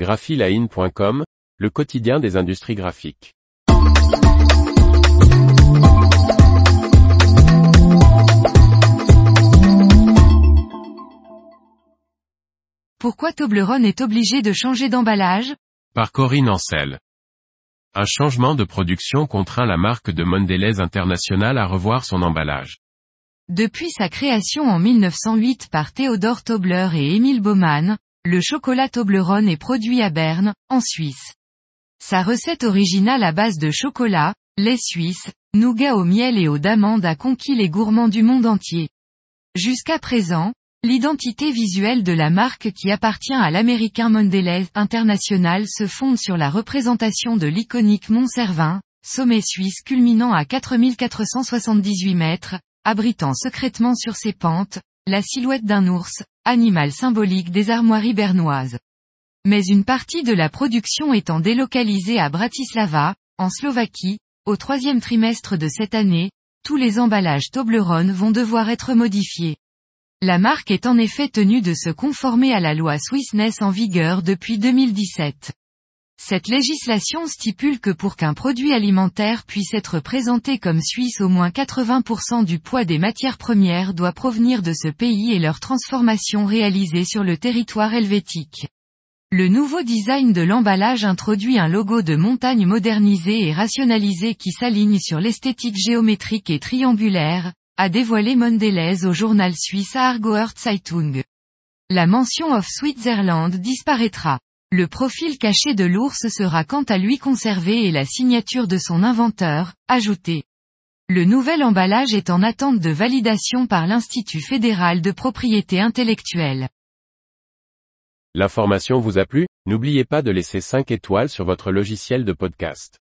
graphiline.com, le quotidien des industries graphiques. Pourquoi Toblerone est obligé de changer d'emballage? Par Corinne Ancel. Un changement de production contraint la marque de Mondelez International à revoir son emballage. Depuis sa création en 1908 par Theodore Tobler et Émile Baumann, le chocolat Toblerone est produit à Berne, en Suisse. Sa recette originale à base de chocolat, lait suisse, nougat au miel et aux d'amandes a conquis les gourmands du monde entier. Jusqu'à présent, l'identité visuelle de la marque qui appartient à l'américain Mondelez International se fonde sur la représentation de l'iconique Mont Cervin, sommet suisse culminant à 4478 mètres, abritant secrètement sur ses pentes, la silhouette d'un ours, animal symbolique des armoiries bernoises. Mais une partie de la production étant délocalisée à Bratislava, en Slovaquie, au troisième trimestre de cette année, tous les emballages Toblerone vont devoir être modifiés. La marque est en effet tenue de se conformer à la loi Swissness en vigueur depuis 2017. Cette législation stipule que pour qu'un produit alimentaire puisse être présenté comme suisse au moins 80% du poids des matières premières doit provenir de ce pays et leur transformation réalisée sur le territoire helvétique. Le nouveau design de l'emballage introduit un logo de montagne modernisé et rationalisé qui s'aligne sur l'esthétique géométrique et triangulaire, a dévoilé Mondelez au journal suisse Argoert Zeitung. La mention of Switzerland disparaîtra. Le profil caché de l'ours sera quant à lui conservé et la signature de son inventeur, ajoutée. Le nouvel emballage est en attente de validation par l'Institut fédéral de propriété intellectuelle. L'information vous a plu? N'oubliez pas de laisser 5 étoiles sur votre logiciel de podcast.